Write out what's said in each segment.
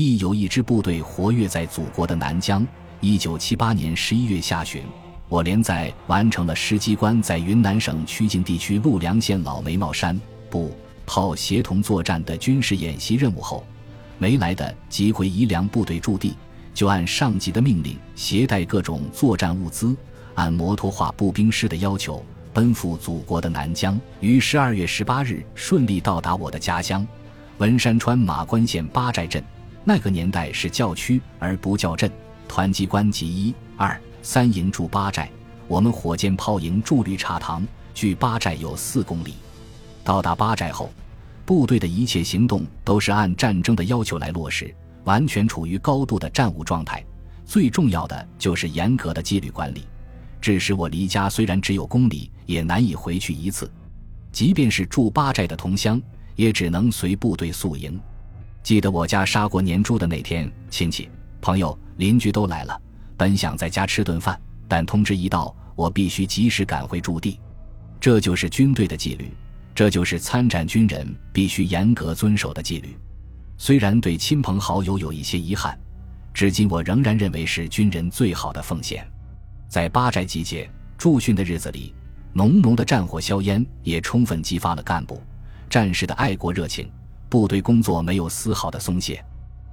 亦有一支部队活跃在祖国的南疆。一九七八年十一月下旬，我连在完成了师机关在云南省曲靖地区陆良县老眉毛山步炮协同作战的军事演习任务后，没来的即回宜良部队驻地，就按上级的命令，携带各种作战物资，按摩托化步兵师的要求，奔赴祖国的南疆。于十二月十八日顺利到达我的家乡文山川马关县八寨镇。那个年代是教区而不叫镇，团机关及一、二、三营驻八寨，我们火箭炮营驻绿茶塘，距八寨有四公里。到达八寨后，部队的一切行动都是按战争的要求来落实，完全处于高度的战务状态。最重要的就是严格的纪律管理，致使我离家虽然只有公里，也难以回去一次。即便是驻八寨的同乡，也只能随部队宿营。记得我家杀过年猪的那天，亲戚、朋友、邻居都来了。本想在家吃顿饭，但通知一到，我必须及时赶回驻地。这就是军队的纪律，这就是参战军人必须严格遵守的纪律。虽然对亲朋好友有一些遗憾，至今我仍然认为是军人最好的奉献。在八寨集结驻训的日子里，浓浓的战火硝烟也充分激发了干部、战士的爱国热情。部队工作没有丝毫的松懈。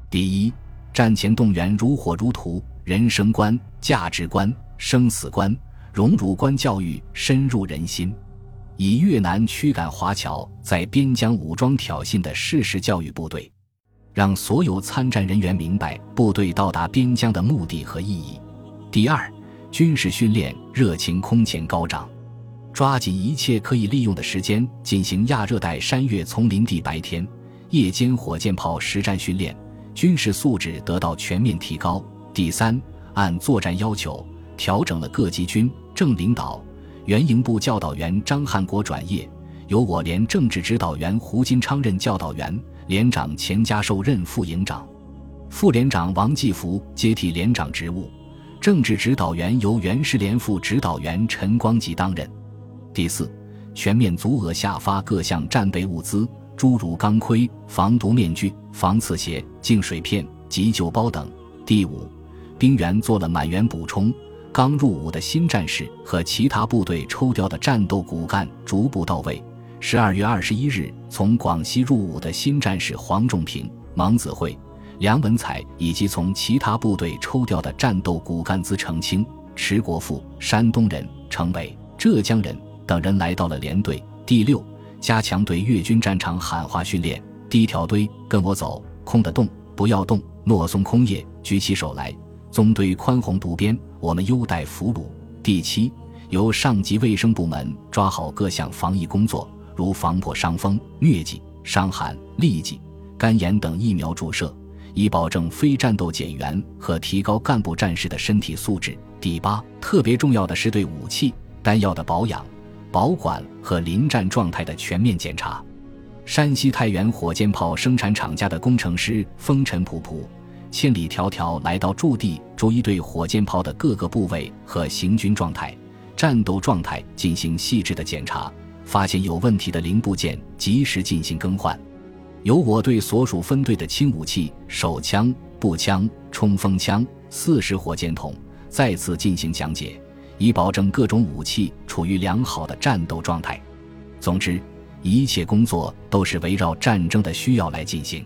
第一，战前动员如火如荼，人生观、价值观、生死观、荣辱观教育深入人心，以越南驱赶华侨在边疆武装挑衅的事实教育部队，让所有参战人员明白部队到达边疆的目的和意义。第二，军事训练热情空前高涨，抓紧一切可以利用的时间进行亚热带山岳丛林地白天。夜间火箭炮实战训练，军事素质得到全面提高。第三，按作战要求调整了各级军政领导，原营部教导员张汉国转业，由我连政治指导员胡金昌任教导员，连长钱家寿任副营长，副连长王继福接替连长职务，政治指导员由原师连副指导员陈光吉担任。第四，全面足额下发各项战备物资。诸如钢盔、防毒面具、防刺鞋、净水片、急救包等。第五，兵员做了满员补充。刚入伍的新战士和其他部队抽调的战斗骨干逐步到位。十二月二十一日，从广西入伍的新战士黄仲平、芒子惠、梁文彩，以及从其他部队抽调的战斗骨干资成清、迟国富（山东人）、程伟（浙江人）等人来到了连队。第六。加强对越军战场喊话训练。第一条堆，跟我走，空的动，不要动。诺松空叶，举起手来。纵队宽宏独边，我们优待俘虏。第七，由上级卫生部门抓好各项防疫工作，如防破伤风、疟疾、伤寒、痢疾、肝炎等疫苗注射，以保证非战斗减员和提高干部战士的身体素质。第八，特别重要的是对武器弹药的保养。保管和临战状态的全面检查。山西太原火箭炮生产厂家的工程师风尘仆仆、千里迢迢来到驻地，逐一对火箭炮的各个部位和行军状态、战斗状态进行细致的检查，发现有问题的零部件及时进行更换。由我对所属分队的轻武器、手枪、步枪、冲锋枪、四式火箭筒再次进行讲解。以保证各种武器处于良好的战斗状态。总之，一切工作都是围绕战争的需要来进行。